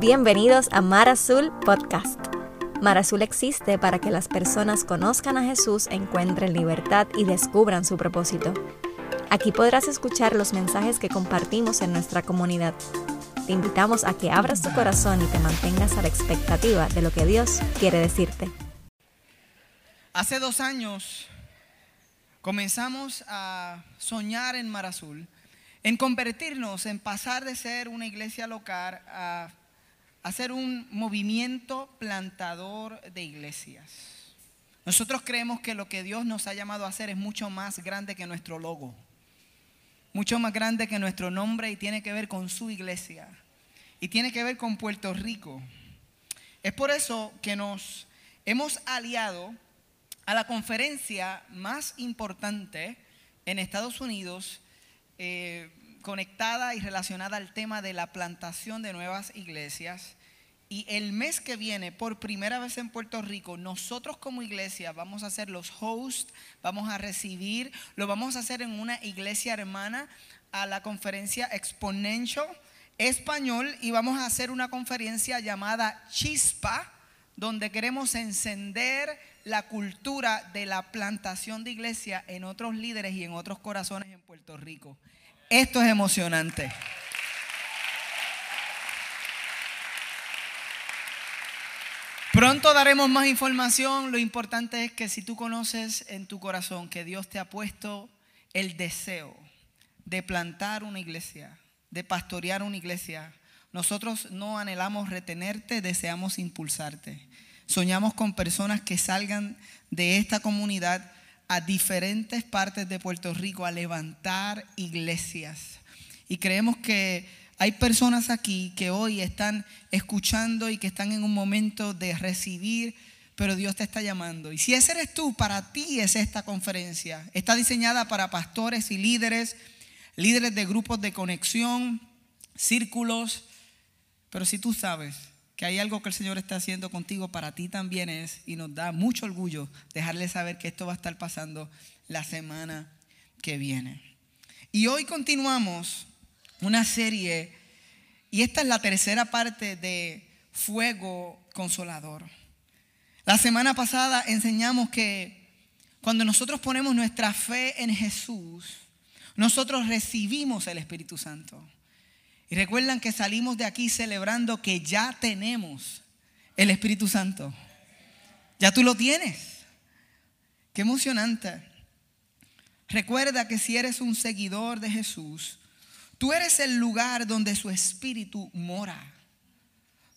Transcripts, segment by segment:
Bienvenidos a Mar Azul Podcast. Mar Azul existe para que las personas conozcan a Jesús, encuentren libertad y descubran su propósito. Aquí podrás escuchar los mensajes que compartimos en nuestra comunidad. Te invitamos a que abras tu corazón y te mantengas a la expectativa de lo que Dios quiere decirte. Hace dos años comenzamos a soñar en Mar Azul, en convertirnos, en pasar de ser una iglesia local a hacer un movimiento plantador de iglesias. Nosotros creemos que lo que Dios nos ha llamado a hacer es mucho más grande que nuestro logo, mucho más grande que nuestro nombre y tiene que ver con su iglesia y tiene que ver con Puerto Rico. Es por eso que nos hemos aliado a la conferencia más importante en Estados Unidos eh, conectada y relacionada al tema de la plantación de nuevas iglesias. Y el mes que viene, por primera vez en Puerto Rico, nosotros como iglesia vamos a ser los hosts, vamos a recibir, lo vamos a hacer en una iglesia hermana a la conferencia Exponential Español y vamos a hacer una conferencia llamada Chispa, donde queremos encender la cultura de la plantación de iglesia en otros líderes y en otros corazones en Puerto Rico. Esto es emocionante. Pronto daremos más información. Lo importante es que si tú conoces en tu corazón que Dios te ha puesto el deseo de plantar una iglesia, de pastorear una iglesia, nosotros no anhelamos retenerte, deseamos impulsarte. Soñamos con personas que salgan de esta comunidad a diferentes partes de Puerto Rico a levantar iglesias. Y creemos que hay personas aquí que hoy están escuchando y que están en un momento de recibir, pero Dios te está llamando. Y si ese eres tú, para ti es esta conferencia. Está diseñada para pastores y líderes, líderes de grupos de conexión, círculos. Pero si tú sabes que hay algo que el Señor está haciendo contigo, para ti también es, y nos da mucho orgullo dejarle saber que esto va a estar pasando la semana que viene. Y hoy continuamos una serie, y esta es la tercera parte de Fuego Consolador. La semana pasada enseñamos que cuando nosotros ponemos nuestra fe en Jesús, nosotros recibimos el Espíritu Santo. Y recuerdan que salimos de aquí celebrando que ya tenemos el Espíritu Santo. Ya tú lo tienes. Qué emocionante. Recuerda que si eres un seguidor de Jesús, tú eres el lugar donde su Espíritu mora.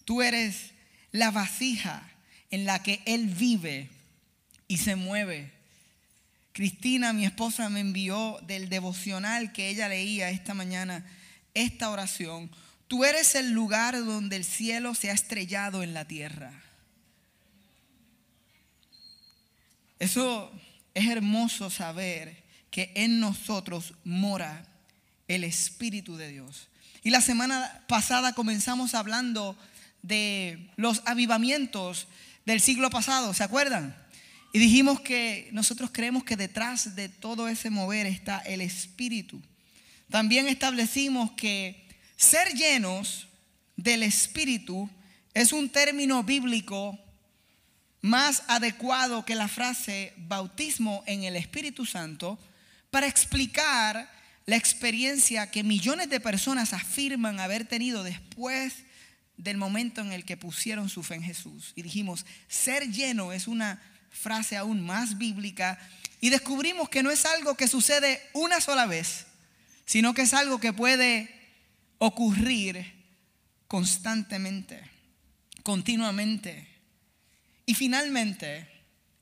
Tú eres la vasija en la que Él vive y se mueve. Cristina, mi esposa, me envió del devocional que ella leía esta mañana esta oración, tú eres el lugar donde el cielo se ha estrellado en la tierra. Eso es hermoso saber que en nosotros mora el Espíritu de Dios. Y la semana pasada comenzamos hablando de los avivamientos del siglo pasado, ¿se acuerdan? Y dijimos que nosotros creemos que detrás de todo ese mover está el Espíritu. También establecimos que ser llenos del Espíritu es un término bíblico más adecuado que la frase bautismo en el Espíritu Santo para explicar la experiencia que millones de personas afirman haber tenido después del momento en el que pusieron su fe en Jesús. Y dijimos, ser lleno es una frase aún más bíblica y descubrimos que no es algo que sucede una sola vez, sino que es algo que puede ocurrir constantemente, continuamente. Y finalmente,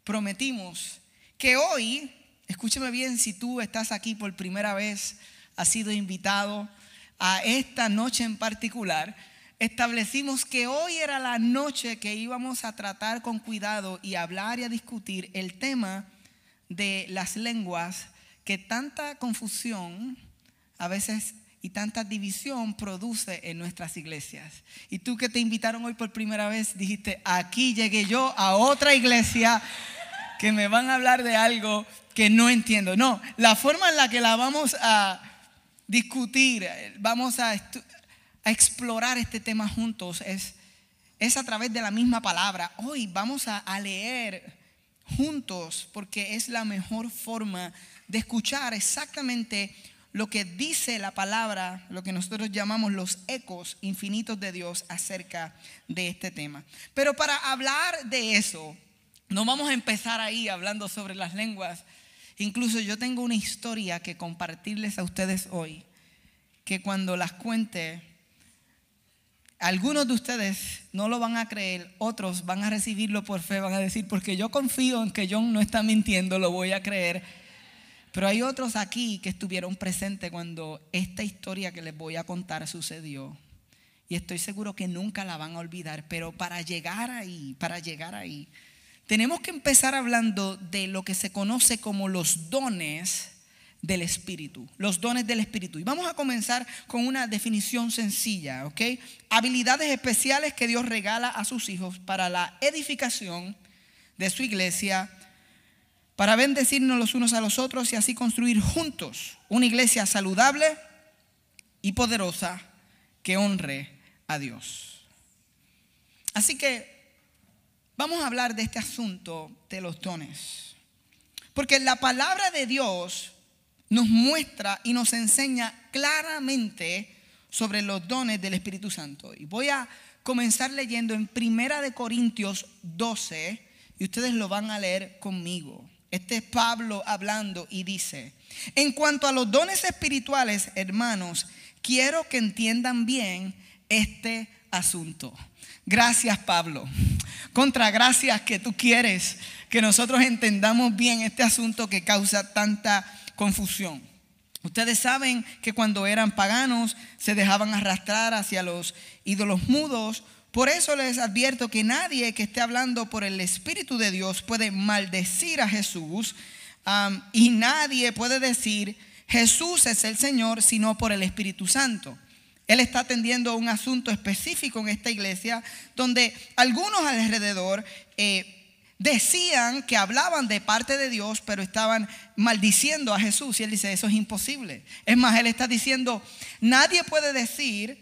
prometimos que hoy, escúcheme bien, si tú estás aquí por primera vez, has sido invitado a esta noche en particular, establecimos que hoy era la noche que íbamos a tratar con cuidado y hablar y a discutir el tema de las lenguas que tanta confusión a veces y tanta división produce en nuestras iglesias. Y tú que te invitaron hoy por primera vez, dijiste, aquí llegué yo a otra iglesia que me van a hablar de algo que no entiendo. No, la forma en la que la vamos a discutir, vamos a, explorar este tema juntos es, es a través de la misma palabra. Hoy vamos a leer juntos porque es la mejor forma de escuchar exactamente lo que dice la palabra, lo que nosotros llamamos los ecos infinitos de Dios acerca de este tema. Pero para hablar de eso, no vamos a empezar ahí hablando sobre las lenguas. Incluso yo tengo una historia que compartirles a ustedes hoy, que cuando las cuente, algunos de ustedes no lo van a creer, otros van a recibirlo por fe, van a decir, porque yo confío en que John no está mintiendo, lo voy a creer pero hay otros aquí que estuvieron presentes cuando esta historia que les voy a contar sucedió. Y estoy seguro que nunca la van a olvidar. Pero para llegar ahí, para llegar ahí, tenemos que empezar hablando de lo que se conoce como los dones del Espíritu, los dones del Espíritu. Y vamos a comenzar con una definición sencilla, ¿ok? Habilidades especiales que Dios regala a sus hijos para la edificación de su iglesia para bendecirnos los unos a los otros y así construir juntos una iglesia saludable y poderosa que honre a Dios. Así que vamos a hablar de este asunto de los dones. Porque la palabra de Dios nos muestra y nos enseña claramente sobre los dones del Espíritu Santo. Y voy a comenzar leyendo en Primera de Corintios 12 y ustedes lo van a leer conmigo. Este es Pablo hablando y dice, en cuanto a los dones espirituales, hermanos, quiero que entiendan bien este asunto. Gracias Pablo. Contra gracias que tú quieres que nosotros entendamos bien este asunto que causa tanta confusión. Ustedes saben que cuando eran paganos se dejaban arrastrar hacia los ídolos mudos por eso les advierto que nadie que esté hablando por el Espíritu de Dios puede maldecir a Jesús y nadie puede decir Jesús es el Señor sino por el Espíritu Santo. Él está atendiendo un asunto específico en esta iglesia donde algunos alrededor eh, decían que hablaban de parte de Dios, pero estaban maldiciendo a Jesús. Y él dice, eso es imposible. Es más, él está diciendo, nadie puede decir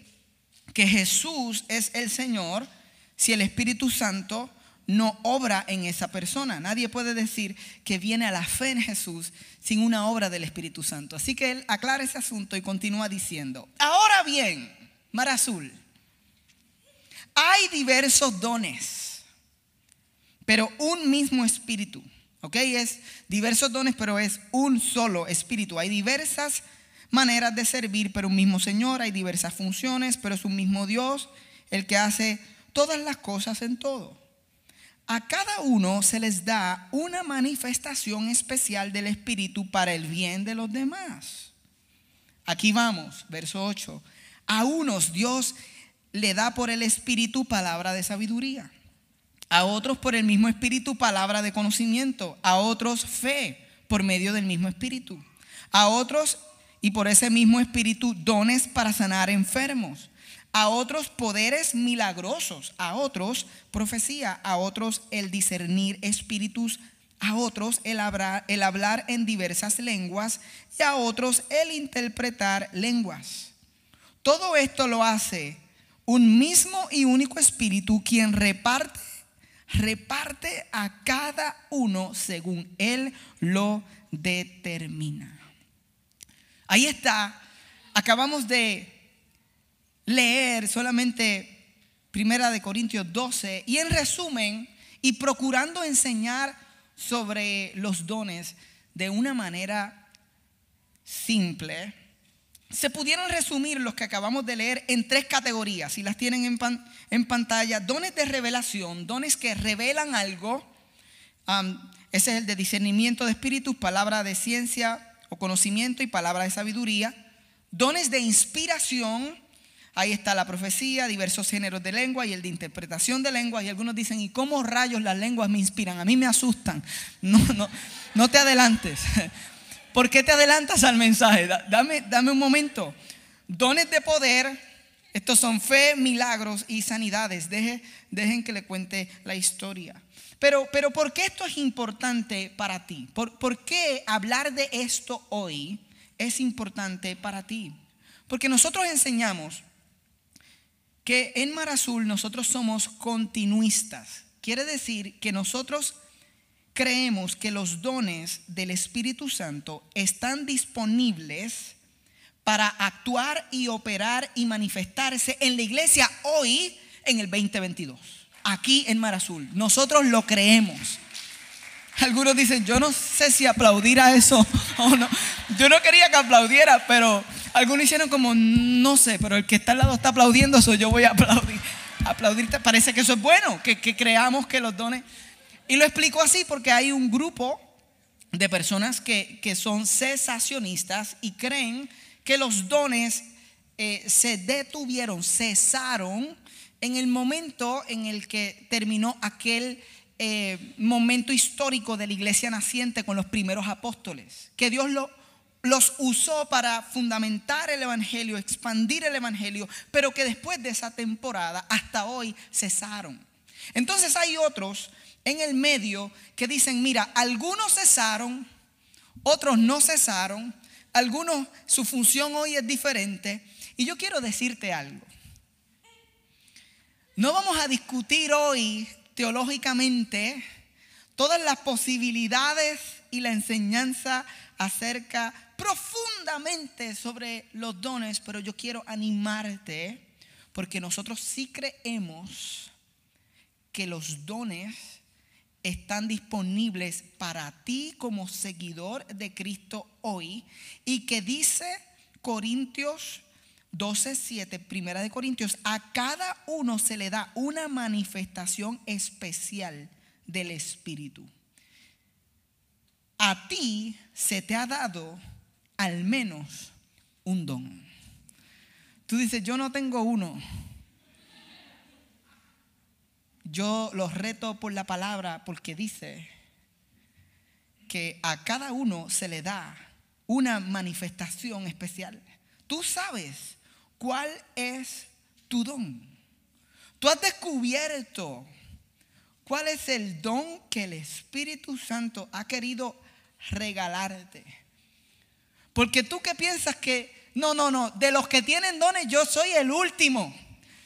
que Jesús es el Señor si el Espíritu Santo no obra en esa persona. Nadie puede decir que viene a la fe en Jesús sin una obra del Espíritu Santo. Así que él aclara ese asunto y continúa diciendo, ahora bien, Mar Azul, hay diversos dones, pero un mismo espíritu. ¿Ok? Es diversos dones, pero es un solo espíritu. Hay diversas maneras de servir, pero un mismo Señor, hay diversas funciones, pero es un mismo Dios el que hace todas las cosas en todo. A cada uno se les da una manifestación especial del Espíritu para el bien de los demás. Aquí vamos, verso 8. A unos Dios le da por el Espíritu palabra de sabiduría. A otros por el mismo Espíritu palabra de conocimiento. A otros fe por medio del mismo Espíritu. A otros y por ese mismo espíritu dones para sanar enfermos, a otros poderes milagrosos, a otros profecía, a otros el discernir espíritus, a otros el hablar, el hablar en diversas lenguas y a otros el interpretar lenguas. Todo esto lo hace un mismo y único espíritu quien reparte reparte a cada uno según él lo determina. Ahí está. Acabamos de leer solamente Primera de Corintios 12 y en resumen y procurando enseñar sobre los dones de una manera simple, se pudieron resumir los que acabamos de leer en tres categorías, si las tienen en, pantalla, dones de revelación, dones que revelan algo, ese es el de discernimiento de espíritus, palabra de ciencia, o conocimiento y palabra de sabiduría, dones de inspiración, ahí está la profecía, diversos géneros de lengua y el de interpretación de lengua. Y algunos dicen, ¿y cómo rayos las lenguas me inspiran? A mí me asustan. No, no, no te adelantes. ¿Por qué te adelantas al mensaje? Dame, dame un momento. Dones de poder, estos son fe, milagros y sanidades. dejen que le cuente la historia. Pero, pero ¿por qué esto es importante para ti? ¿Por, ¿Por qué hablar de esto hoy es importante para ti? Porque nosotros enseñamos que en Mar Azul nosotros somos continuistas. Quiere decir que nosotros creemos que los dones del Espíritu Santo están disponibles para actuar y operar y manifestarse en la iglesia hoy en el 2022, aquí en Mar Azul. Nosotros lo creemos. Algunos dicen, yo no sé si aplaudir a eso o no. Yo no quería que aplaudiera, pero algunos hicieron como, no sé, pero el que está al lado está aplaudiendo, eso yo voy a aplaudir. Aplaudirte, parece que eso es bueno, que, que creamos que los dones y lo explico así porque hay un grupo de personas que, son cesacionistas y creen que los dones eh, se detuvieron, cesaron en el momento en el que terminó aquel eh, momento histórico de la iglesia naciente con los primeros apóstoles, que Dios lo, los usó para fundamentar el Evangelio, expandir el Evangelio, pero que después de esa temporada hasta hoy cesaron. Entonces hay otros en el medio que dicen, mira, algunos cesaron, otros no cesaron, algunos su función hoy es diferente. Y yo quiero decirte algo. No vamos a discutir hoy teológicamente todas las posibilidades y la enseñanza acerca profundamente sobre los dones, pero yo quiero animarte porque nosotros sí creemos que los dones están disponibles para ti como seguidor de Cristo hoy y que dice Corintios 12, 7, primera de Corintios, a cada uno se le da una manifestación especial del Espíritu. A ti se te ha dado al menos un don. Tú dices, yo no tengo uno yo los reto por la palabra porque dice que a cada uno se le da una manifestación especial. Tú sabes cuál es tu don. Tú has descubierto cuál es el don que el Espíritu Santo ha querido regalarte. Porque tú que piensas que, no, no, no, de los que tienen dones yo soy el último.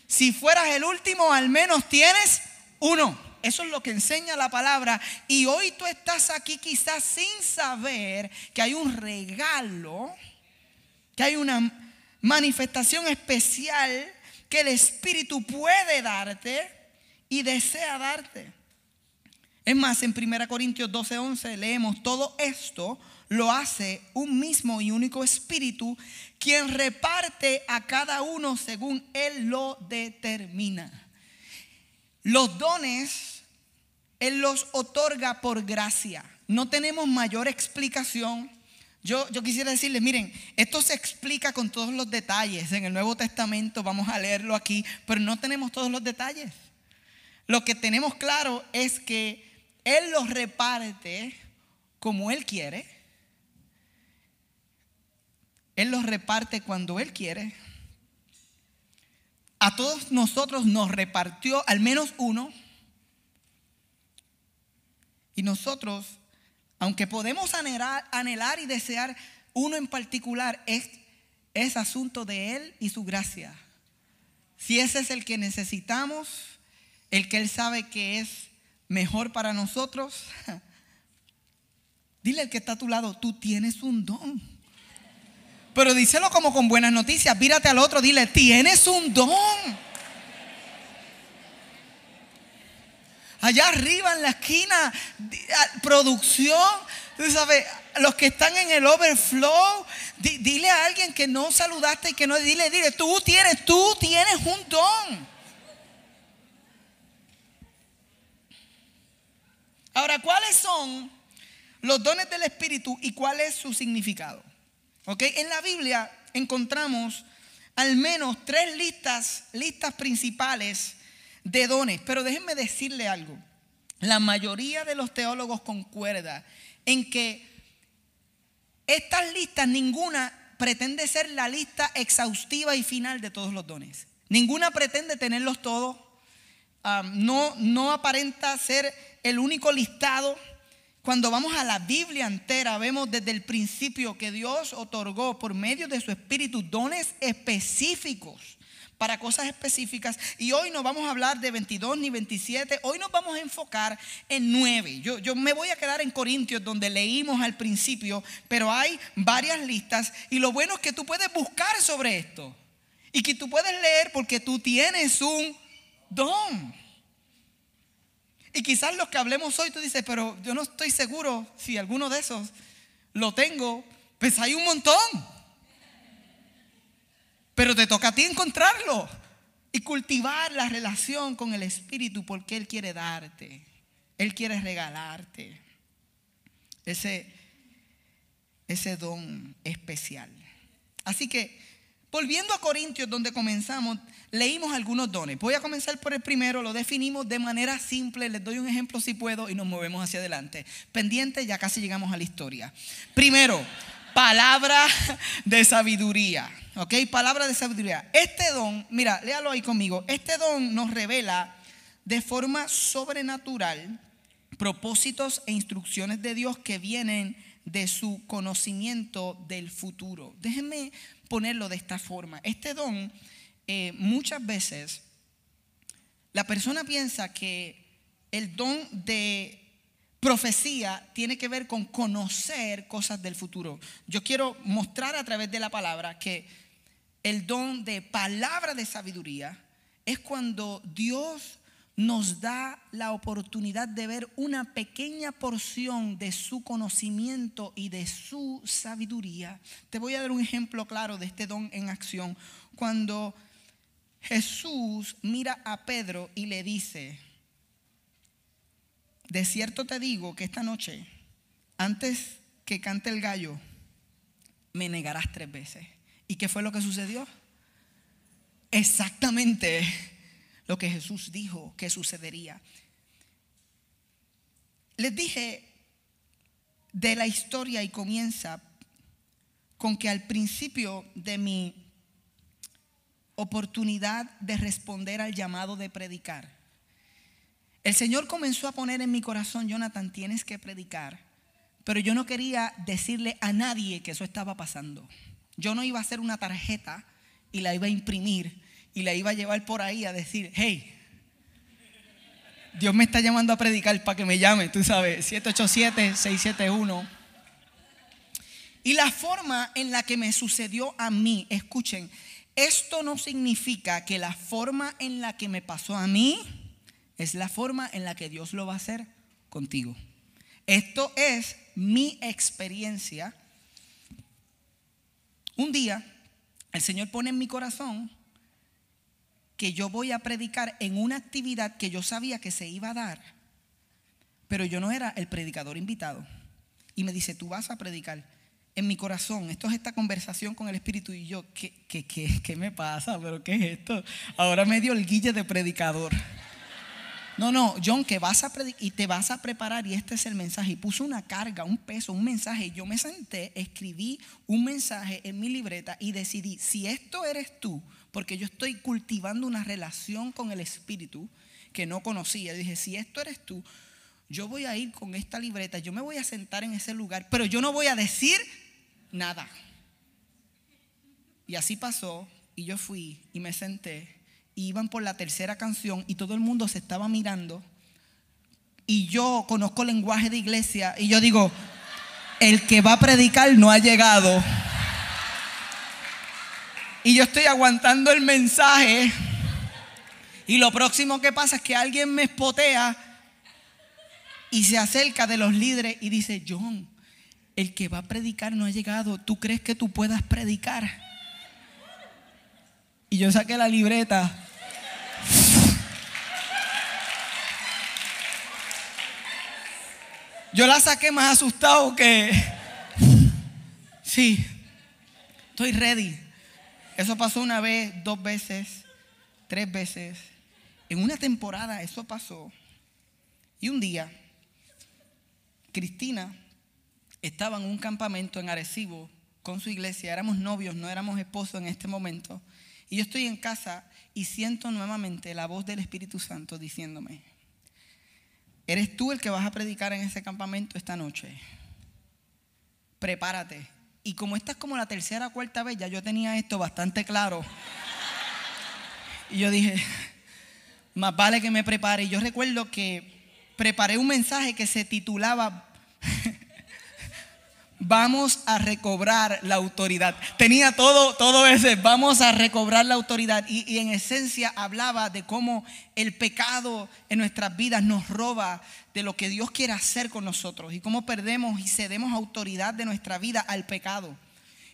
Si fueras el último, al menos tienes uno. Eso es lo que enseña la palabra. Y hoy tú estás aquí quizás sin saber que hay un regalo, que hay una manifestación especial que el Espíritu puede darte y desea darte. Es más, en 1 Corintios 12, 11 leemos, todo esto lo hace un mismo y único Espíritu, quien reparte a cada uno según Él lo determina. Los dones Él los otorga por gracia. No tenemos mayor explicación. Yo, yo quisiera decirles, miren, esto se explica con todos los detalles. En el Nuevo Testamento vamos a leerlo aquí, pero no tenemos todos los detalles. Lo que tenemos claro es que Él los reparte como Él quiere. Él los reparte cuando Él quiere a todos nosotros nos repartió al menos uno. Y nosotros, aunque podemos anhelar, y desear uno en particular, es, es asunto de Él y su gracia. Si ese es el que necesitamos, el que Él sabe que es mejor para nosotros, dile al que está a tu lado, tú tienes un don. Pero díselo como con buenas noticias. Vírate al otro, dile, tienes un don. Allá arriba en la esquina, producción, tú sabes, los que están en el overflow, dile a alguien que no saludaste y que no, dile, dile, tú tienes, tú tienes un don. Ahora, ¿cuáles son los dones del Espíritu y cuál es su significado? En la Biblia encontramos al menos tres listas, listas principales de dones. Pero déjenme decirle algo. La mayoría de los teólogos concuerda en que estas listas, ninguna pretende ser la lista exhaustiva y final de todos los dones. Ninguna pretende tenerlos todos. Ah, no, no aparenta ser el único listado cuando vamos a la Biblia entera, vemos desde el principio que Dios otorgó por medio de su Espíritu dones específicos para cosas específicas. Y hoy no vamos a hablar de 22 ni 27, hoy nos vamos a enfocar en 9. Yo, yo me voy a quedar en Corintios donde leímos al principio, pero hay varias listas y lo bueno es que tú puedes buscar sobre esto y que tú puedes leer porque tú tienes un don. Y quizás los que hablemos hoy tú dices, pero yo no estoy seguro si alguno de esos lo tengo. Pues hay un montón. Pero te toca a ti encontrarlo y cultivar la relación con el Espíritu porque Él quiere darte. Él quiere regalarte ese, ese don especial. Así que, volviendo a Corintios, donde comenzamos, leímos algunos dones. Voy a comenzar por el primero, lo definimos de manera simple, les doy un ejemplo si puedo y nos movemos hacia adelante. Pendiente, ya casi llegamos a la historia. Primero, palabra de sabiduría. ¿Ok? Palabra de sabiduría. Este don, mira, léalo ahí conmigo. Este don nos revela de forma sobrenatural propósitos e instrucciones de Dios que vienen de su conocimiento del futuro. Déjenme ponerlo de esta forma. Este don, eh, muchas veces, la persona piensa que el don de profecía tiene que ver con conocer cosas del futuro. Yo quiero mostrar a través de la palabra que el don de palabra de sabiduría es cuando Dios nos da la oportunidad de ver una pequeña porción de su conocimiento y de su sabiduría. Te voy a dar un ejemplo claro de este don en acción. Cuando Jesús mira a Pedro y le dice, de cierto te digo que esta noche, antes que cante el gallo, me negarás tres veces. ¿Y qué fue lo que sucedió? Exactamente lo que Jesús dijo que sucedería. Les dije de la historia y comienza con que al principio de mi oportunidad de responder al llamado de predicar, el Señor comenzó a poner en mi corazón, Jonathan, tienes que predicar, pero yo no quería decirle a nadie que eso estaba pasando. Yo no iba a hacer una tarjeta y la iba a imprimir y la iba a llevar por ahí a decir, hey, Dios me está llamando a predicar para que me llame, tú sabes, 787-671. Y la forma en la que me sucedió a mí, escuchen, esto no significa que la forma en la que me pasó a mí es la forma en la que Dios lo va a hacer contigo. Esto es mi experiencia un día el Señor pone en mi corazón que yo voy a predicar en una actividad que yo sabía que se iba a dar, pero yo no era el predicador invitado. Y me dice, tú vas a predicar. En mi corazón, esto es esta conversación con el Espíritu y yo, ¿qué, qué, qué, qué me pasa? ¿Pero qué es esto? Ahora me dio el guille de predicador. No, no, John, que vas a y te vas a preparar y este es el mensaje. Y puso una carga, un peso, un mensaje. Y yo me senté, escribí un mensaje en mi libreta y decidí, si esto eres tú, porque yo estoy cultivando una relación con el Espíritu que no conocía. Dije, si esto eres tú, yo voy a ir con esta libreta, yo me voy a sentar en ese lugar, pero yo no voy a decir nada. Y así pasó, y yo fui y me senté iban por la tercera canción y todo el mundo se estaba mirando. Y yo conozco lenguaje de iglesia y yo digo, el que va a predicar no ha llegado. Y yo estoy aguantando el mensaje. Y lo próximo que pasa es que alguien me espotea y se acerca de los líderes y dice, John, el que va a predicar no ha llegado. ¿Tú crees que tú puedas predicar? Y yo saqué la libreta. Yo la saqué más asustado que... Sí, estoy ready. Eso pasó una vez, dos veces, tres veces. En una temporada eso pasó. Y un día, Cristina estaba en un campamento en Arecibo con su iglesia. Éramos novios, no éramos esposos en este momento. Y yo estoy en casa y siento nuevamente la voz del Espíritu Santo diciéndome, eres tú el que vas a predicar en ese campamento esta noche. Prepárate. Y como esta es como la tercera o cuarta vez, ya yo tenía esto bastante claro. Y yo dije, más vale que me prepare. Y yo recuerdo que preparé un mensaje que se titulaba Vamos a recobrar la autoridad. Tenía todo, todo ese, vamos a recobrar la autoridad. Y, y, en esencia hablaba de cómo el pecado en nuestras vidas nos roba de lo que Dios quiere hacer con nosotros y cómo perdemos y cedemos autoridad de nuestra vida al pecado.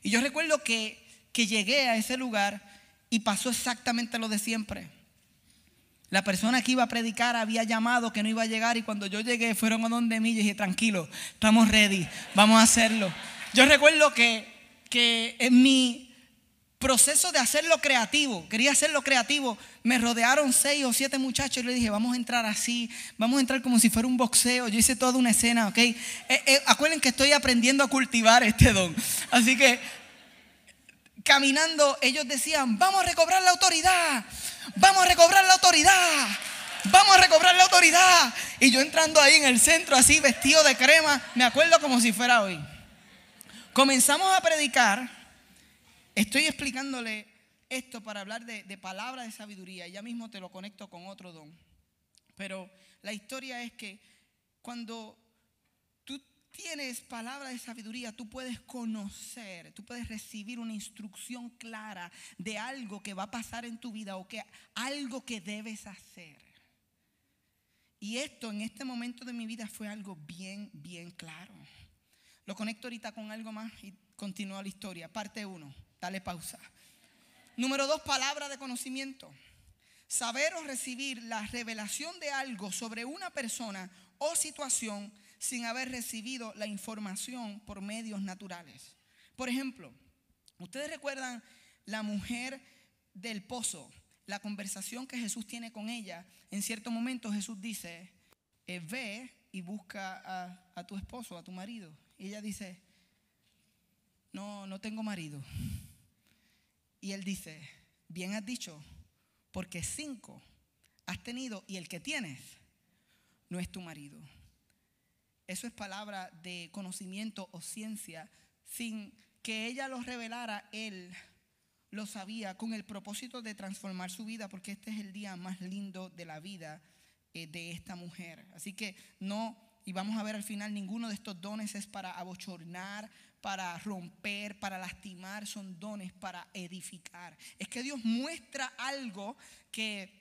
Y yo recuerdo que, que llegué a ese lugar y pasó exactamente lo de siempre. La persona que iba a predicar había llamado que no iba a llegar y cuando yo llegué fueron a donde mí y dije, tranquilo, estamos ready, vamos a hacerlo. Yo recuerdo que, que en mi proceso de hacerlo creativo, quería hacerlo creativo, me rodearon seis o siete muchachos y le dije, vamos a entrar así, vamos a entrar como si fuera un boxeo. Yo hice toda una escena, ¿ok? Eh, eh, acuerden que estoy aprendiendo a cultivar este don. Así que caminando, ellos decían, vamos a recobrar la autoridad, vamos a recobrar la autoridad, vamos a recobrar la autoridad. Y yo entrando ahí en el centro, así vestido de crema, me acuerdo como si fuera hoy. Comenzamos a predicar, estoy explicándole esto para hablar de, de palabra de sabiduría, ya mismo te lo conecto con otro don. Pero la historia es que cuando tienes palabra de sabiduría, tú puedes conocer, tú puedes recibir una instrucción clara de algo que va a pasar en tu vida o que algo que debes hacer. Y esto en este momento de mi vida fue algo bien, bien claro. Lo conecto ahorita con algo más y continúa la historia. Parte 1, dale pausa. Número 2, palabra de conocimiento. Saber o recibir la revelación de algo sobre una persona o situación sin haber recibido la información por medios naturales. Por ejemplo, ustedes recuerdan la mujer del pozo, la conversación que Jesús tiene con ella. En cierto momento Jesús dice, eh, ve y busca a, a tu esposo, a tu marido. Y ella dice, no, no tengo marido. Y él dice, bien has dicho, porque cinco has tenido y el que tienes no es tu marido. Eso es palabra de conocimiento o ciencia. Sin que ella lo revelara, él lo sabía con el propósito de transformar su vida, porque este es el día más lindo de la vida eh, de esta mujer. Así que no, y vamos a ver al final, ninguno de estos dones es para abochornar, para romper, para lastimar, son dones para edificar. Es que Dios muestra algo que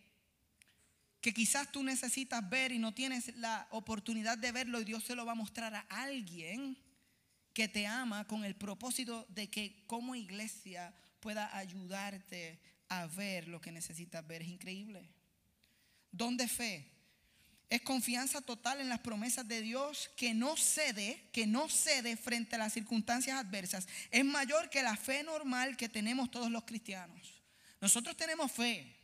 que quizás tú necesitas ver y no tienes la oportunidad de verlo y Dios se lo va a mostrar a alguien que te ama con el propósito de que como iglesia pueda ayudarte a ver lo que necesitas ver. Es increíble. Don de fe es confianza total en las promesas de Dios que no cede, que no cede frente a las circunstancias adversas. Es mayor que la fe normal que tenemos todos los cristianos. Nosotros tenemos fe,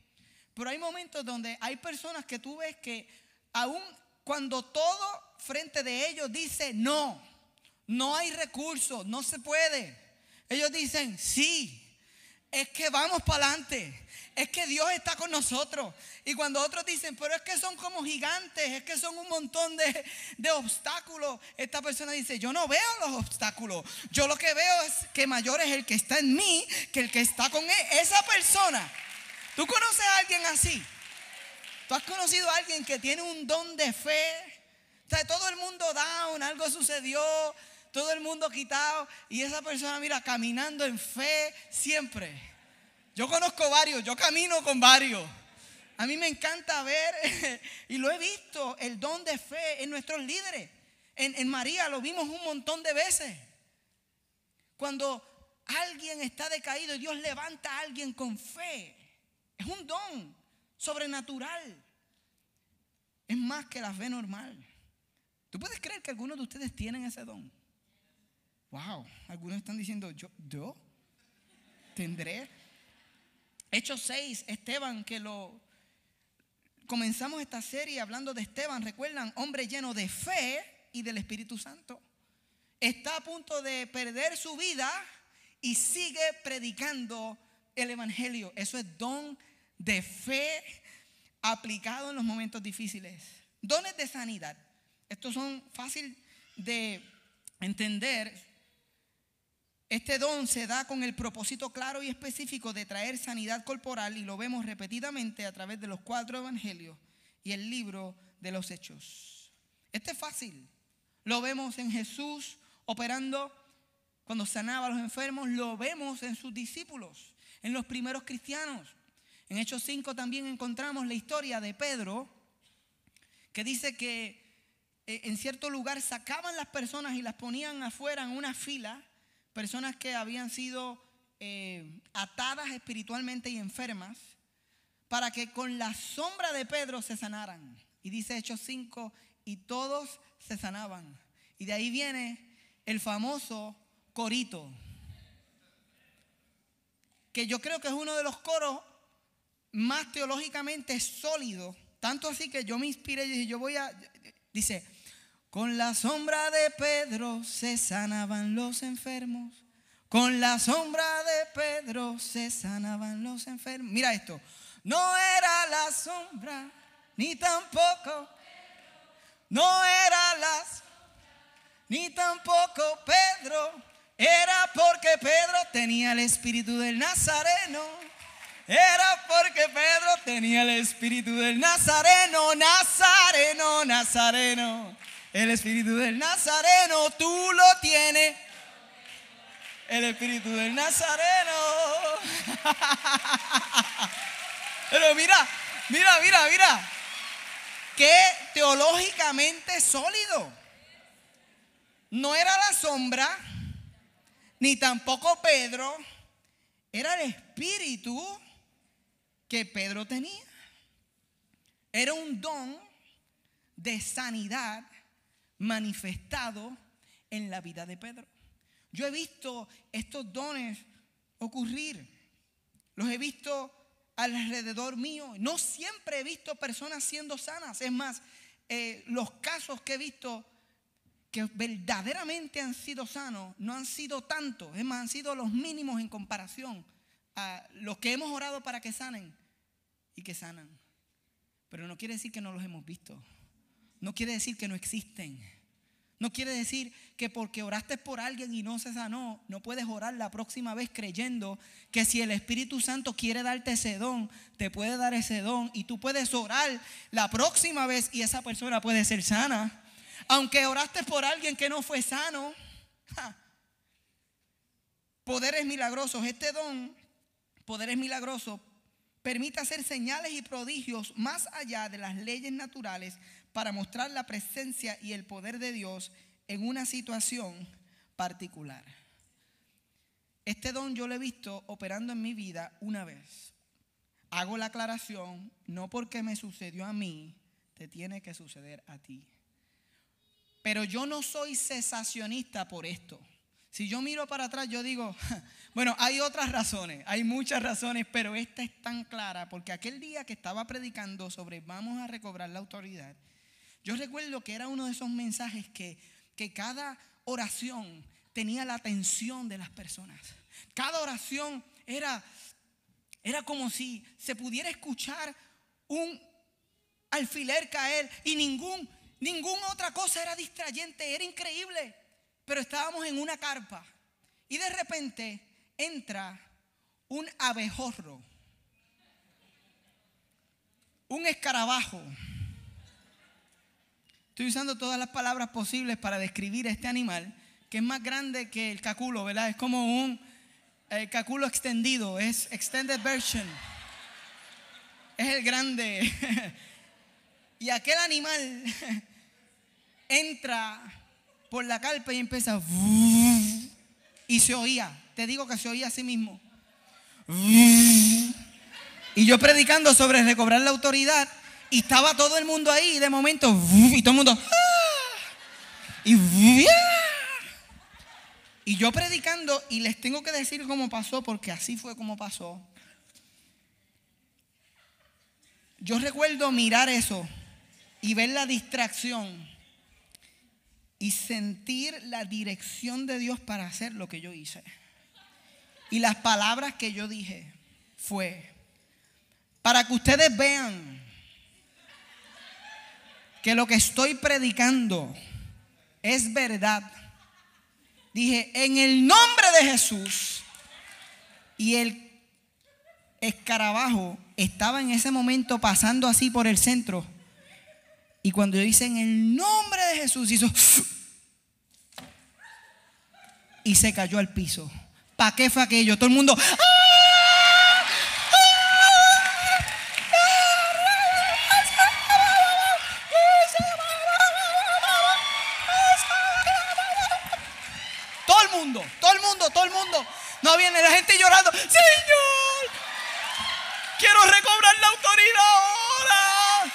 pero hay momentos donde hay personas que tú ves que aún cuando todo frente de ellos dice no, no hay recursos, no se puede. Ellos dicen, sí, es que vamos para adelante. Es que Dios está con nosotros. Y cuando otros dicen, pero es que son como gigantes, es que son un montón de, de, obstáculos, esta persona dice, yo no veo los obstáculos. Yo lo que veo es que mayor es el que está en mí que el que está con él. Esa persona ¿Tú conoces a alguien así? ¿Tú has conocido a alguien que tiene un don de fe? O sea, todo el mundo down, algo sucedió, todo el mundo quitado y esa persona, mira, caminando en fe siempre. Yo conozco varios, yo camino con varios. A mí me encanta ver, y lo he visto, el don de fe en nuestros líderes. En, en María lo vimos un montón de veces. Cuando alguien está decaído y Dios levanta a alguien con fe. Es un don sobrenatural. Es más que la fe normal. ¿Tú puedes creer que algunos de ustedes tienen ese don? Wow, algunos están diciendo, yo, yo tendré. Hechos 6, Esteban, que lo comenzamos esta serie hablando de Esteban, recuerdan, hombre lleno de fe y del Espíritu Santo. Está a punto de perder su vida y sigue predicando el Evangelio. Eso es don de fe aplicado en los momentos difíciles. Dones de sanidad. Estos son fácil de entender. Este don se da con el propósito claro y específico de traer sanidad corporal y lo vemos repetidamente a través de los cuatro evangelios y el libro de los hechos. Este es fácil. Lo vemos en Jesús operando cuando sanaba a los enfermos, lo vemos en sus discípulos, en los primeros cristianos. En Hechos 5 también encontramos la historia de Pedro, que dice que eh, en cierto lugar sacaban las personas y las ponían afuera en una fila, personas que habían sido eh, atadas espiritualmente y enfermas, para que con la sombra de Pedro se sanaran. Y dice Hechos 5, y todos se sanaban. Y de ahí viene el famoso corito, que yo creo que es uno de los coros más teológicamente sólidos, tanto así que yo me inspiré y dije, yo voy a, dice, con la sombra de Pedro se sanaban los enfermos, con la sombra de Pedro se sanaban los enfermos. Mira esto, no era la sombra, ni tampoco, no era la ni tampoco Pedro era porque Pedro tenía el espíritu del Nazareno. Era porque Pedro tenía el espíritu del Nazareno, Nazareno, Nazareno. El espíritu del Nazareno, tú lo tienes. El espíritu del Nazareno. Pero mira, mira, mira, mira. Qué teológicamente sólido. No era la sombra ni tampoco Pedro, era el espíritu que Pedro tenía. Era un don de sanidad manifestado en la vida de Pedro. Yo he visto estos dones ocurrir. Los he visto alrededor mío. No siempre he visto personas siendo sanas. Es más, eh, los casos que he visto que verdaderamente han sido sanos no han sido tantos, es más, han sido los mínimos en comparación a los que hemos orado para que sanen y que sanan. Pero no quiere decir que no los hemos visto. No quiere decir que no existen. No quiere decir que porque oraste por alguien y no se sanó, no puedes orar la próxima vez creyendo que si el Espíritu Santo quiere darte ese don, te puede dar ese don y tú puedes orar la próxima vez y esa persona puede ser sana. Aunque oraste por alguien que no fue sano. Poderes milagrosos. Este don, poderes milagrosos, permite hacer señales y prodigios más allá de las leyes naturales para mostrar la presencia y el poder de Dios en una situación particular. Este don yo lo he visto operando en mi vida una vez. Hago la aclaración, no porque me sucedió a mí, te tiene que suceder a ti. Pero yo no soy cesacionista por esto. Si yo miro para atrás, yo digo, bueno, hay otras razones, hay muchas razones, pero esta es tan clara, porque aquel día que estaba predicando sobre vamos a recobrar la autoridad, yo recuerdo que era uno de esos mensajes que, que cada oración tenía la atención de las personas. Cada oración era, era como si se pudiera escuchar un alfiler caer y ningún Ninguna otra cosa era distrayente, era increíble. Pero estábamos en una carpa y de repente entra un abejorro, un escarabajo. Estoy usando todas las palabras posibles para describir este animal, que es más grande que el caculo, ¿verdad? Es como un caculo extendido, es extended version. Es el grande. y aquel animal entra por la carpa y empieza y se oía. Te digo que se oía a sí mismo. Y yo predicando sobre recobrar la autoridad y estaba todo el mundo ahí y de momento y todo el mundo y, y yo predicando y les tengo que decir cómo pasó porque así fue como pasó. Yo recuerdo mirar eso y ver la distracción y sentir la dirección de Dios para hacer lo que yo hice. Y las palabras que yo dije fue, para que ustedes vean que lo que estoy predicando es verdad. Dije, en el nombre de Jesús. Y el escarabajo estaba en ese momento pasando así por el centro. Y cuando yo hice en el nombre de Jesús, hizo... Y se cayó al piso. ¿Para qué fue aquello? Todo el mundo... Todo el mundo, todo el mundo, todo el mundo. No viene la gente llorando. Señor, quiero recobrar la autoridad ahora.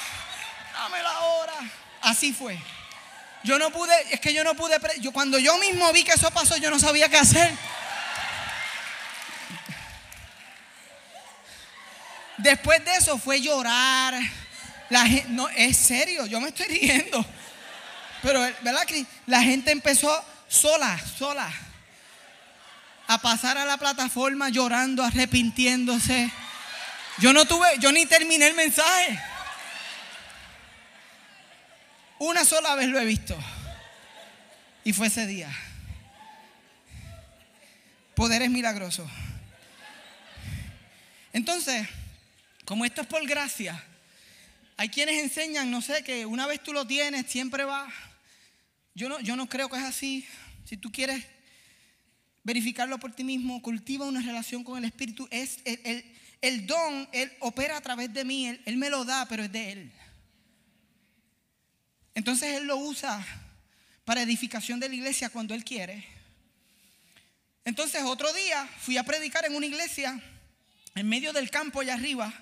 Dame la hora. Así fue. Yo no pude, es que yo no pude, yo cuando yo mismo vi que eso pasó, yo no sabía qué hacer. Después de eso fue llorar. La gente, no, es serio, yo me estoy riendo. Pero, ¿verdad, Cris? La gente empezó sola, sola, a pasar a la plataforma llorando, arrepintiéndose. Yo no tuve, yo ni terminé el mensaje. Una sola vez lo he visto. Y fue ese día. Poderes milagrosos. Entonces, como esto es por gracia, hay quienes enseñan, no sé, que una vez tú lo tienes, siempre va. Yo no, yo no creo que es así. Si tú quieres verificarlo por ti mismo, cultiva una relación con el Espíritu. Es el, don, Él opera a través de mí, él me lo da, pero es de Él. Entonces Él lo usa para edificación de la iglesia cuando Él quiere. Entonces otro día fui a predicar en una iglesia en medio del campo allá arriba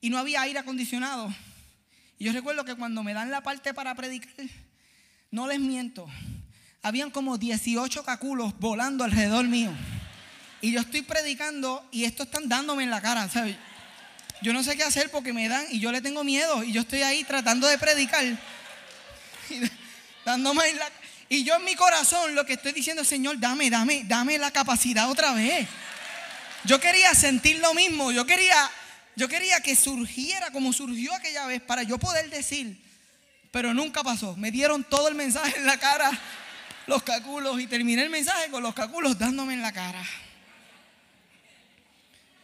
y no había aire acondicionado. Y yo recuerdo que cuando me dan la parte para predicar, no les miento, habían como 18 caculos volando alrededor mío. Y yo estoy predicando y estos están dándome en la cara, ¿sabes? Yo no sé qué hacer porque me dan y yo le tengo miedo y yo estoy ahí tratando de predicar. Dándome y yo en mi corazón lo que estoy diciendo, Señor, dame, dame, dame la capacidad otra vez. Yo quería sentir lo mismo, yo quería yo quería que surgiera como surgió aquella vez para yo poder decir, pero nunca pasó. Me dieron todo el mensaje en la cara, los caculos, y terminé el mensaje con los caculos dándome en la cara.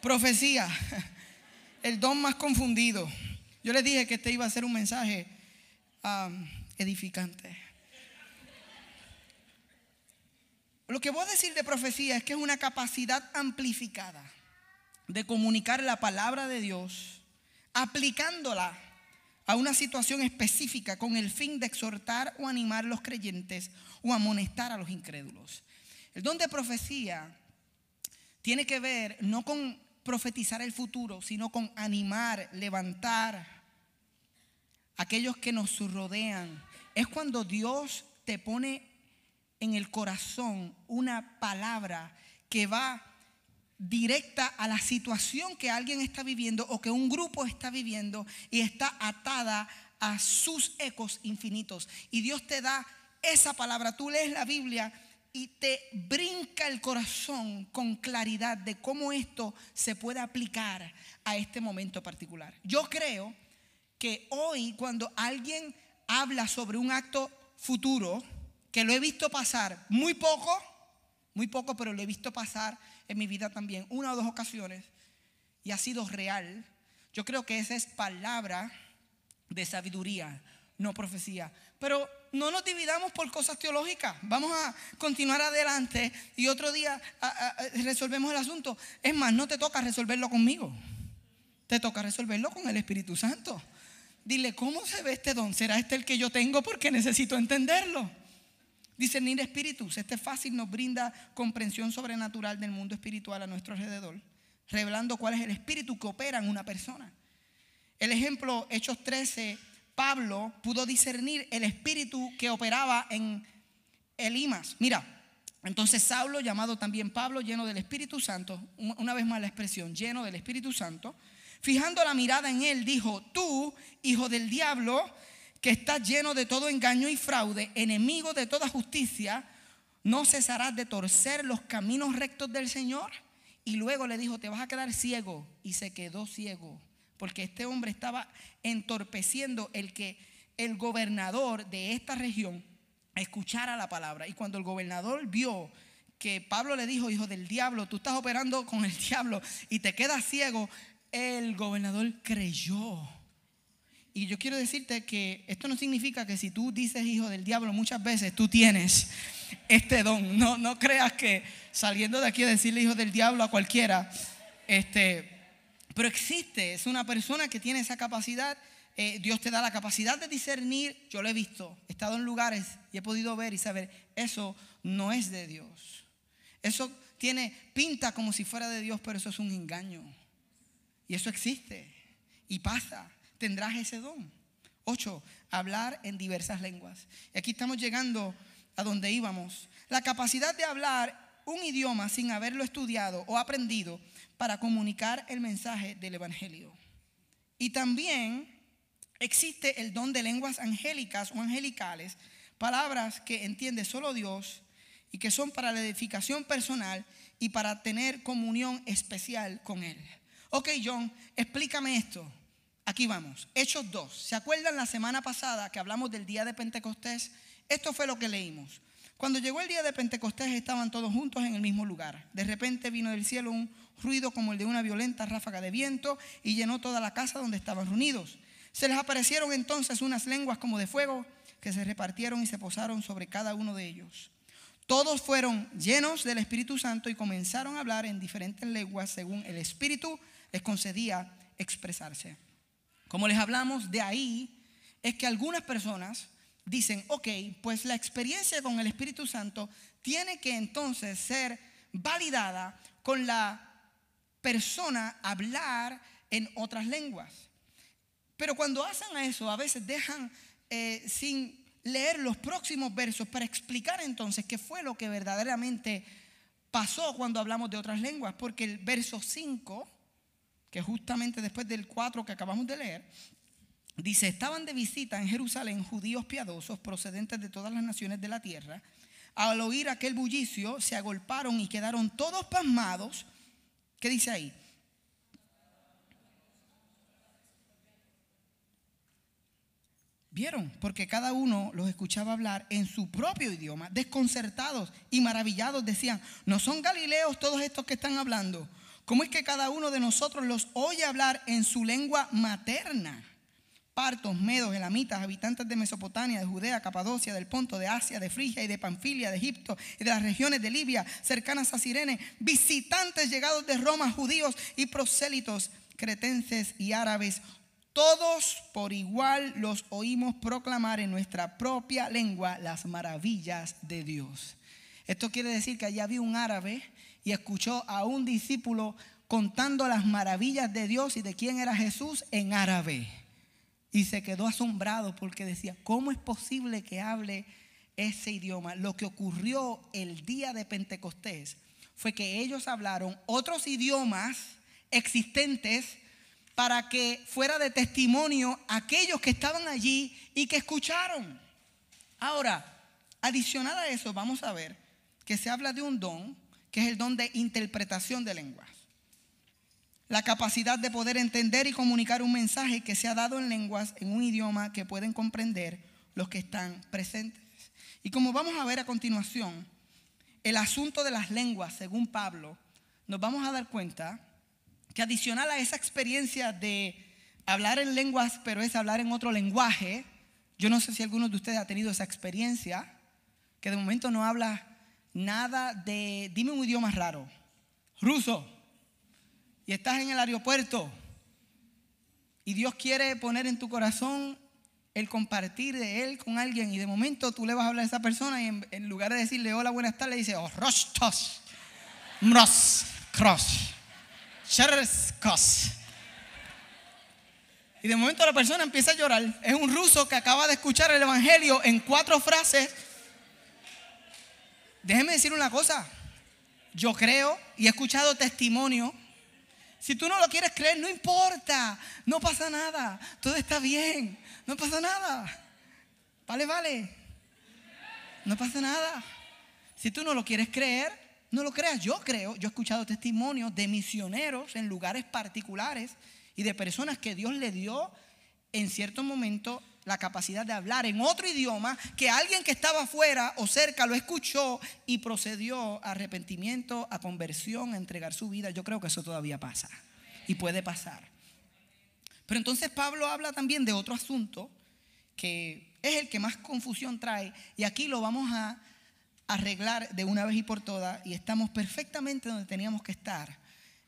Profecía, el don más confundido. Yo les dije que este iba a ser un mensaje edificante. Lo que voy a decir de profecía es que es una capacidad amplificada de comunicar la palabra de Dios, aplicándola a una situación específica con el fin de exhortar o animar a los creyentes o amonestar a los incrédulos. El don de profecía tiene que ver no con profetizar el futuro, sino con animar, levantar aquellos que nos rodean. Es cuando Dios te pone en el corazón una palabra que va directa a la situación que alguien está viviendo o que un grupo está viviendo y está atada a sus ecos infinitos. Y Dios te da esa palabra. Tú lees la Biblia y te brinca el corazón con claridad de cómo esto se puede aplicar a este momento particular. Yo creo que hoy cuando alguien habla sobre un acto futuro, que lo he visto pasar muy poco, muy poco, pero lo he visto pasar en mi vida también, una o dos ocasiones, y ha sido real. Yo creo que esa es palabra de sabiduría, no profecía. Pero no nos dividamos por cosas teológicas. Vamos a continuar adelante y otro día resolvemos el asunto. Es más, no te toca resolverlo conmigo. Te toca resolverlo con el Espíritu Santo. Dile, ¿cómo se ve este don? ¿Será este el que yo tengo? Porque necesito entenderlo. Discernir espíritus. Este fácil nos brinda comprensión sobrenatural del mundo espiritual a nuestro alrededor, revelando cuál es el espíritu que opera en una persona. El ejemplo, Hechos 13, Pablo pudo discernir el espíritu que operaba en Elimas. Mira, entonces Saulo, llamado también Pablo, lleno del Espíritu Santo, una vez más la expresión, lleno del Espíritu Santo, fijando la mirada en él, dijo, tú, hijo del diablo, que está lleno de todo engaño y fraude, enemigo de toda justicia, no cesarás de torcer los caminos rectos del Señor. Y luego le dijo, te vas a quedar ciego. Y se quedó ciego, porque este hombre estaba entorpeciendo el que el gobernador de esta región escuchara la palabra. Y cuando el gobernador vio que Pablo le dijo, hijo del diablo, tú estás operando con el diablo y te quedas ciego, el gobernador creyó. Y yo quiero decirte que esto no significa que si tú dices hijo del diablo muchas veces tú tienes este don. No, no creas que saliendo de aquí a decirle hijo del diablo a cualquiera, este, pero existe, es una persona que tiene esa capacidad. Eh, Dios te da la capacidad de discernir. Yo lo he visto, he estado en lugares y he podido ver y saber, eso no es de Dios. Eso tiene pinta como si fuera de Dios, pero eso es un engaño. Y eso existe y pasa tendrás ese don. Ocho, hablar en diversas lenguas. Y aquí estamos llegando a donde íbamos. La capacidad de hablar un idioma sin haberlo estudiado o aprendido para comunicar el mensaje del Evangelio. Y también existe el don de lenguas angélicas o angelicales, palabras que entiende solo Dios y que son para la edificación personal y para tener comunión especial con Él. Ok, John, explícame esto. Aquí vamos, Hechos 2. ¿Se acuerdan la semana pasada que hablamos del día de Pentecostés? Esto fue lo que leímos. Cuando llegó el día de Pentecostés estaban todos juntos en el mismo lugar. De repente vino del cielo un ruido como el de una violenta ráfaga de viento y llenó toda la casa donde estaban reunidos. Se les aparecieron entonces unas lenguas como de fuego que se repartieron y se posaron sobre cada uno de ellos. Todos fueron llenos del Espíritu Santo y comenzaron a hablar en diferentes lenguas según el Espíritu les concedía expresarse. Como les hablamos, de ahí es que algunas personas dicen, ok, pues la experiencia con el Espíritu Santo tiene que entonces ser validada con la persona hablar en otras lenguas. Pero cuando hacen eso, a veces dejan eh, sin leer los próximos versos para explicar entonces qué fue lo que verdaderamente pasó cuando hablamos de otras lenguas. Porque el verso 5 que justamente después del 4 que acabamos de leer, dice, estaban de visita en Jerusalén judíos piadosos procedentes de todas las naciones de la tierra. Al oír aquel bullicio, se agolparon y quedaron todos pasmados. ¿Qué dice ahí? ¿Vieron? Porque cada uno los escuchaba hablar en su propio idioma, desconcertados y maravillados decían, ¿no son galileos todos estos que están hablando? ¿Cómo es que cada uno de nosotros los oye hablar en su lengua materna? Partos, medos, elamitas, habitantes de Mesopotamia, de Judea, Capadocia, del Ponto, de Asia, de Frigia y de Panfilia, de Egipto y de las regiones de Libia, cercanas a Sirene, visitantes llegados de Roma, judíos y prosélitos, cretenses y árabes, todos por igual los oímos proclamar en nuestra propia lengua las maravillas de Dios. Esto quiere decir que allí había un árabe y escuchó a un discípulo contando las maravillas de Dios y de quién era Jesús en árabe. Y se quedó asombrado porque decía, ¿cómo es posible que hable ese idioma? Lo que ocurrió el día de Pentecostés fue que ellos hablaron otros idiomas existentes para que fuera de testimonio aquellos que estaban allí y que escucharon. Ahora, adicional a eso, vamos a ver que se habla de un don que es el don de interpretación de lenguas. La capacidad de poder entender y comunicar un mensaje que se ha dado en lenguas, en un idioma que pueden comprender los que están presentes. Y como vamos a ver a continuación, el asunto de las lenguas, según Pablo, nos vamos a dar cuenta que adicional a esa experiencia de hablar en lenguas, pero es hablar en otro lenguaje, yo no sé si alguno de ustedes ha tenido esa experiencia, que de momento no habla nada de, dime un idioma raro, ruso, y estás en el aeropuerto. Y Dios quiere poner en tu corazón el compartir de Él con alguien. Y de momento tú le vas a hablar a esa persona y en, lugar de decirle hola, buenas tardes, dice oh, rostos, mros, cross, Y de momento la persona empieza a llorar. Es un ruso que acaba de escuchar el Evangelio en cuatro frases Déjeme decir una cosa. Yo creo y he escuchado testimonio. Si tú no lo quieres creer, no importa. No pasa nada. Todo está bien. No pasa nada. Vale, vale. No pasa nada. Si tú no lo quieres creer, no lo creas. Yo creo, yo he escuchado testimonios de misioneros en lugares particulares y de personas que Dios le dio en cierto momento la capacidad de hablar en otro idioma que alguien que estaba afuera o cerca lo escuchó y procedió a arrepentimiento, a conversión, a entregar su vida. Yo creo que eso todavía pasa y puede pasar. Pero entonces Pablo habla también de otro asunto que es el que más confusión trae y aquí lo vamos a arreglar de una vez y por todas y estamos perfectamente donde teníamos que estar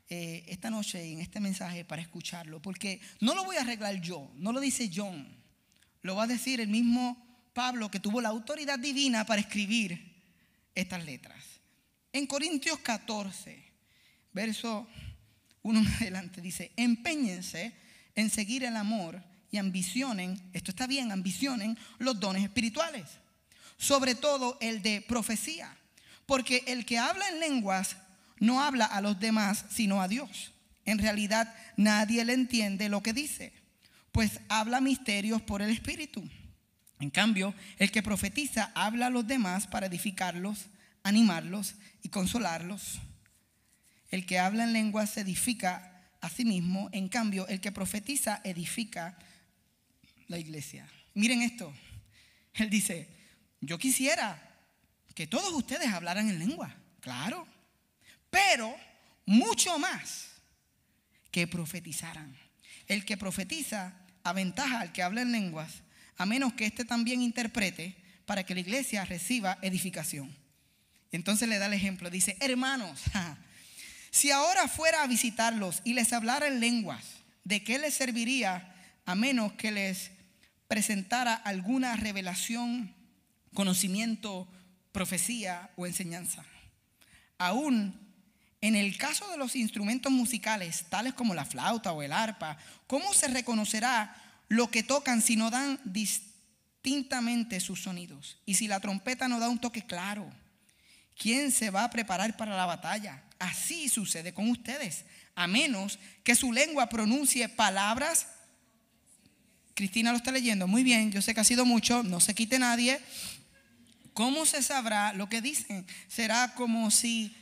eh, esta noche en este mensaje para escucharlo, porque no lo voy a arreglar yo, no lo dice John, lo va a decir el mismo Pablo que tuvo la autoridad divina para escribir estas letras. En Corintios 14, verso 1 adelante, dice, empeñense en seguir el amor y ambicionen, esto está bien, ambicionen los dones espirituales, sobre todo el de profecía, porque el que habla en lenguas no habla a los demás, sino a Dios. En realidad nadie le entiende lo que dice pues habla misterios por el Espíritu. En cambio, el que profetiza habla a los demás para edificarlos, animarlos y consolarlos. El que habla en lengua se edifica a sí mismo. En cambio, el que profetiza edifica la iglesia. Miren esto. Él dice, yo quisiera que todos ustedes hablaran en lengua. Claro. Pero mucho más que profetizaran. El que profetiza aventaja al que habla en lenguas, a menos que éste también interprete para que la iglesia reciba edificación. Entonces le da el ejemplo, dice, hermanos, si ahora fuera a visitarlos y les hablara en lenguas, ¿de qué les serviría a menos que les presentara alguna revelación, conocimiento, profecía o enseñanza? Aún en el caso de los instrumentos musicales, tales como la flauta o el arpa, ¿cómo se reconocerá lo que tocan si no dan distintamente sus sonidos? Y si la trompeta no da un toque claro, ¿quién se va a preparar para la batalla? Así sucede con ustedes, a menos que su lengua pronuncie palabras. Cristina lo está leyendo, muy bien, yo sé que ha sido mucho, no se quite nadie. ¿Cómo se sabrá lo que dicen? Será como si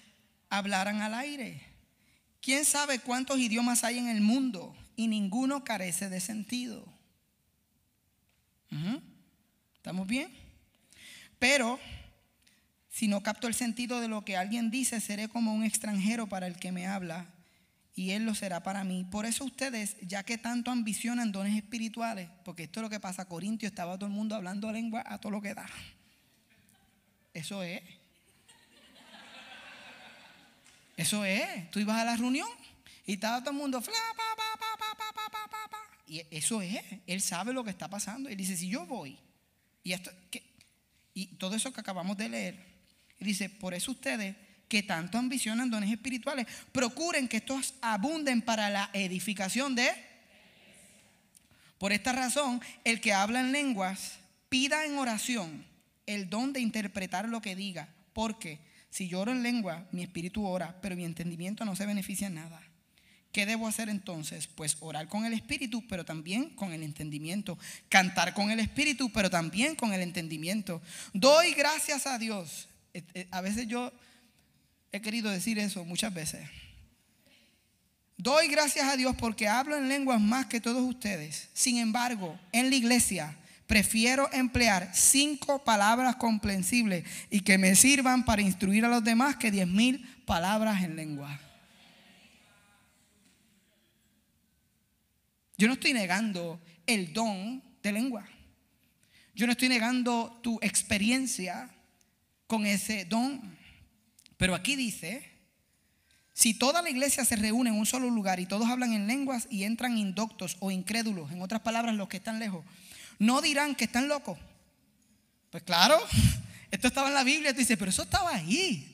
hablaran al aire. ¿Quién sabe cuántos idiomas hay en el mundo y ninguno carece de sentido? ¿Estamos bien? Pero si no capto el sentido de lo que alguien dice, seré como un extranjero para el que me habla y él lo será para mí. Por eso ustedes, ya que tanto ambicionan dones espirituales, porque esto es lo que pasa, Corintio estaba todo el mundo hablando lengua a todo lo que da. Eso es. Eso es. Tú ibas a la reunión y estaba todo el mundo. y eso es. Él sabe lo que está pasando. Él dice: Si yo voy, y, esto, y todo eso que acabamos de leer, dice: Por eso ustedes que tanto ambicionan dones espirituales, procuren que estos abunden para la edificación de. Por esta razón, el que habla en lenguas, pida en oración el don de interpretar lo que diga, porque si yo oro en lengua, mi espíritu ora, pero mi entendimiento no se beneficia en nada. ¿Qué debo hacer entonces? Pues orar con el espíritu, pero también con el entendimiento. Cantar con el espíritu, pero también con el entendimiento. Doy gracias a Dios. Eh, eh, a veces yo he querido decir eso muchas veces. Doy gracias a Dios porque hablo en lenguas más que todos ustedes. Sin embargo, en la iglesia Prefiero emplear cinco palabras comprensibles y que me sirvan para instruir a los demás que diez mil palabras en lengua. Yo no estoy negando el don de lengua. Yo no estoy negando tu experiencia con ese don. Pero aquí dice, si toda la iglesia se reúne en un solo lugar y todos hablan en lenguas y entran indoctos o incrédulos, en otras palabras los que están lejos, no dirán que están locos. Pues claro, esto estaba en la Biblia, tú dices, pero eso estaba ahí.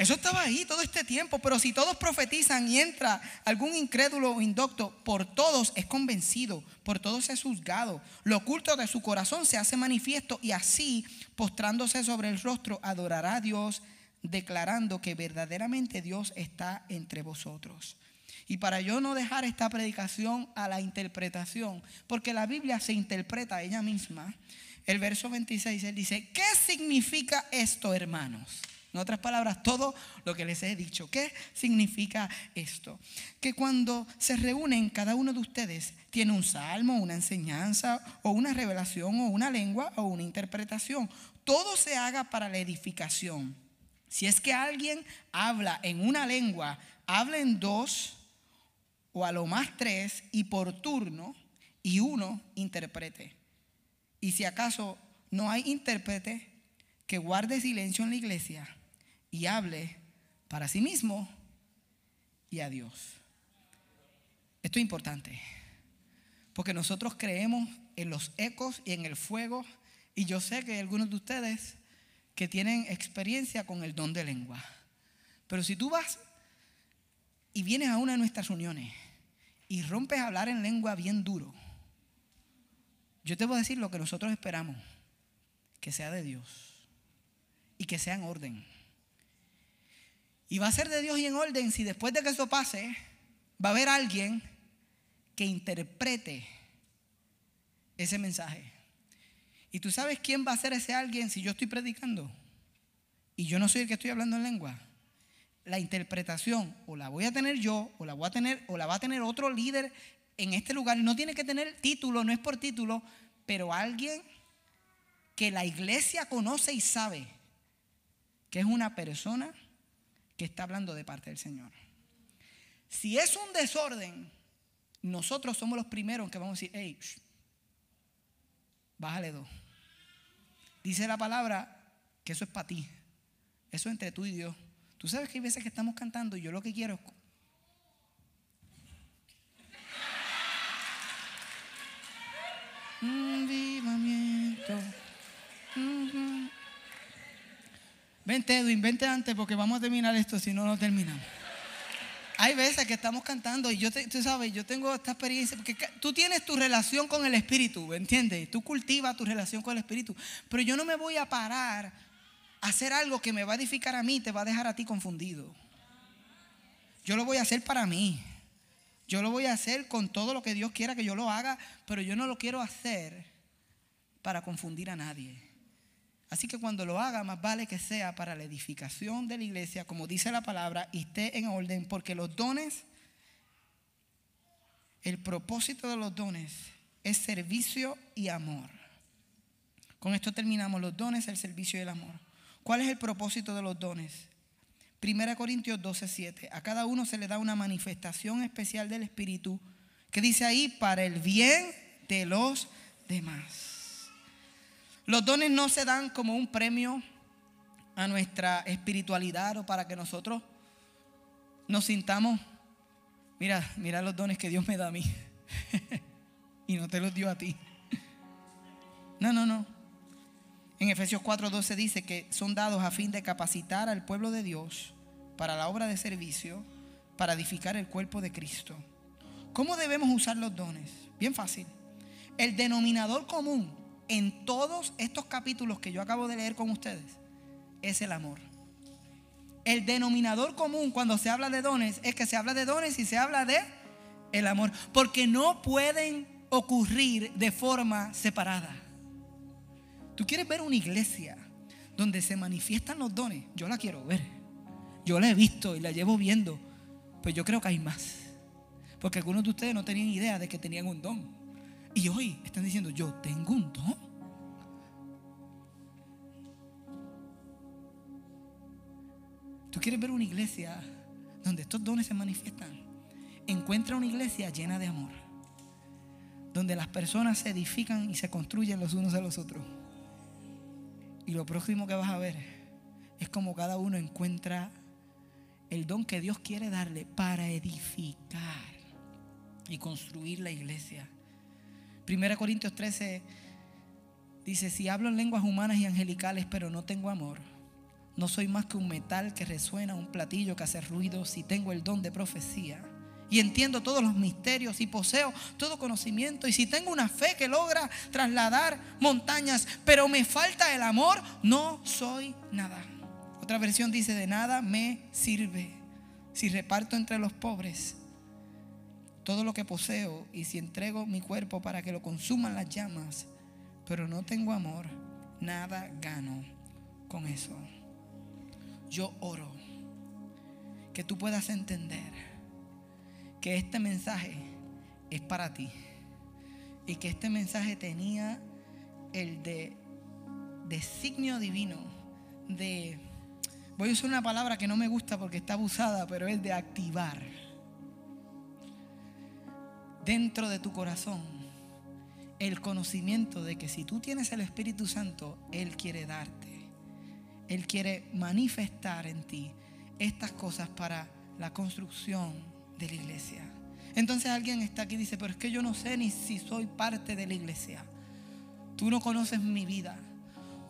Eso estaba ahí todo este tiempo, pero si todos profetizan y entra algún incrédulo o indocto, por todos es convencido, por todos es juzgado. Lo oculto de su corazón se hace manifiesto y así, postrándose sobre el rostro, adorará a Dios, declarando que verdaderamente Dios está entre vosotros. Y para yo no dejar esta predicación a la interpretación, porque la Biblia se interpreta ella misma, el verso 26 él dice, ¿qué significa esto, hermanos? En otras palabras, todo lo que les he dicho. ¿Qué significa esto? Que cuando se reúnen, cada uno de ustedes tiene un salmo, una enseñanza, o una revelación, o una lengua, o una interpretación. Todo se haga para la edificación. Si es que alguien habla en una lengua, habla en dos, o a lo más tres, y por turno, y uno interprete. Y si acaso no hay intérprete, que guarde silencio en la iglesia y hable para sí mismo y a Dios. Esto es importante, porque nosotros creemos en los ecos y en el fuego, y yo sé que hay algunos de ustedes que tienen experiencia con el don de lengua. Pero si tú vas y vienes a una de nuestras reuniones y rompes a hablar en lengua bien duro, yo te voy a decir lo que nosotros esperamos, que sea de Dios y que sea en orden. Y va a ser de Dios y en orden si después de que eso pase, va a haber alguien que interprete ese mensaje. ¿Y tú sabes quién va a ser ese alguien si yo estoy predicando? Y yo no soy el que estoy hablando en lengua. La interpretación o la voy a tener yo, o la voy a tener, o la va a tener otro líder en este lugar. No tiene que tener título, no es por título, pero alguien que la iglesia conoce y sabe que es una persona que está hablando de parte del Señor. Si es un desorden, nosotros somos los primeros que vamos a decir, hey, bájale dos. Dice la palabra que eso es para ti. Eso es entre tú y Dios. Tú sabes que hay veces que estamos cantando y yo lo que quiero es vivamiento. Vente, Edwin, vente antes porque vamos a terminar esto si no lo terminamos. Hay veces que estamos cantando y yo, tú sabes, yo tengo esta experiencia, porque tú tienes tu relación con el Espíritu, ¿entiendes? Tú cultivas tu relación con el Espíritu, pero yo no me voy a parar hacer algo que me va a edificar a mí, te va a dejar a ti confundido. Yo lo voy a hacer para mí. Yo lo voy a hacer con todo lo que Dios quiera que yo lo haga, pero yo no lo quiero hacer para confundir a nadie. Así que cuando lo haga, más vale que sea para la edificación de la iglesia, como dice la palabra, y esté en orden, porque los dones, el propósito de los dones es servicio y amor. Con esto terminamos los dones, el servicio y el amor. ¿Cuál es el propósito de los dones? 1 Corintios 12, 7. A cada uno se le da una manifestación especial del Espíritu que dice ahí para el bien de los demás. Los dones no se dan como un premio a nuestra espiritualidad o para que nosotros nos sintamos, mira, mira los dones que Dios me da a mí y no te los dio a ti. No, no, no. En Efesios 4:12 dice que son dados a fin de capacitar al pueblo de Dios para la obra de servicio, para edificar el cuerpo de Cristo. ¿Cómo debemos usar los dones? Bien fácil. El denominador común en todos estos capítulos que yo acabo de leer con ustedes es el amor. El denominador común cuando se habla de dones es que se habla de dones y se habla de el amor, porque no pueden ocurrir de forma separada. Tú quieres ver una iglesia donde se manifiestan los dones, yo la quiero ver. Yo la he visto y la llevo viendo, pues yo creo que hay más. Porque algunos de ustedes no tenían idea de que tenían un don. Y hoy están diciendo, yo tengo un don. Tú quieres ver una iglesia donde estos dones se manifiestan. Encuentra una iglesia llena de amor. Donde las personas se edifican y se construyen los unos a los otros. Y lo próximo que vas a ver es como cada uno encuentra el don que Dios quiere darle para edificar y construir la iglesia. 1 Corintios 13 dice, si hablo en lenguas humanas y angelicales, pero no tengo amor, no soy más que un metal que resuena, un platillo que hace ruido, si tengo el don de profecía y entiendo todos los misterios y poseo todo conocimiento y si tengo una fe que logra trasladar montañas, pero me falta el amor, no soy nada. Otra versión dice, de nada me sirve si reparto entre los pobres todo lo que poseo y si entrego mi cuerpo para que lo consuman las llamas, pero no tengo amor, nada gano con eso. yo oro que tú puedas entender que este mensaje es para ti y que este mensaje tenía el de designio divino de voy a usar una palabra que no me gusta porque está abusada, pero es de activar dentro de tu corazón el conocimiento de que si tú tienes el Espíritu Santo, Él quiere darte. Él quiere manifestar en ti estas cosas para la construcción de la iglesia. Entonces alguien está aquí y dice, pero es que yo no sé ni si soy parte de la iglesia. Tú no conoces mi vida,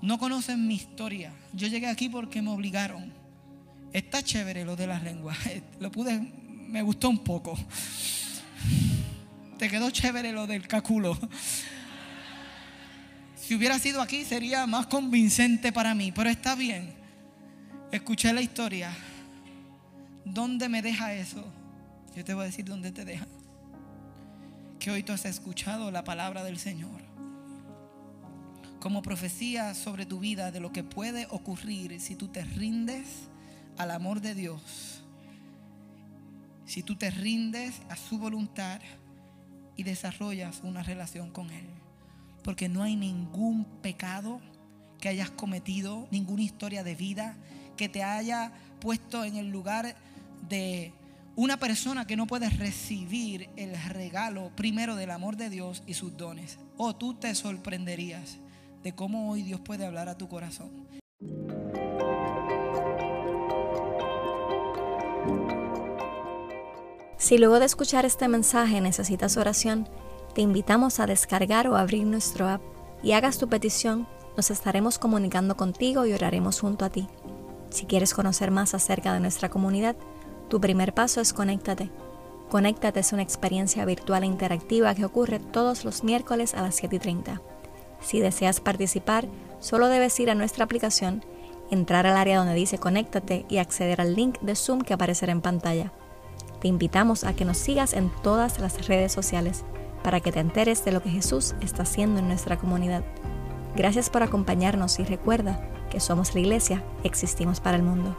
no conoces mi historia. Yo llegué aquí porque me obligaron. Está chévere lo de las lenguas. Lo pude, me gustó un poco. Te quedó chévere lo del caculo. Si hubiera sido aquí sería más convincente para mí, pero está bien. Escuché la historia. ¿Dónde me deja eso? Yo te voy a decir dónde te deja. Que hoy tú has escuchado la palabra del Señor. Como profecía sobre tu vida de lo que puede ocurrir si tú te rindes al amor de Dios. Si tú te rindes a su voluntad y desarrollas una relación con Él. Porque no hay ningún pecado que hayas cometido, ninguna historia de vida que te haya puesto en el lugar de una persona que no puede recibir el regalo primero del amor de Dios y sus dones. O tú te sorprenderías de cómo hoy Dios puede hablar a tu corazón. Si luego de escuchar este mensaje necesitas oración, te invitamos a descargar o abrir nuestro app y hagas tu petición. Nos estaremos comunicando contigo y oraremos junto a ti. Si quieres conocer más acerca de nuestra comunidad, tu primer paso es conéctate. Conéctate es una experiencia virtual e interactiva que ocurre todos los miércoles a las 7:30. Si deseas participar, solo debes ir a nuestra aplicación, entrar al área donde dice Conéctate y acceder al link de Zoom que aparecerá en pantalla. Te invitamos a que nos sigas en todas las redes sociales para que te enteres de lo que Jesús está haciendo en nuestra comunidad. Gracias por acompañarnos y recuerda que somos la iglesia, existimos para el mundo.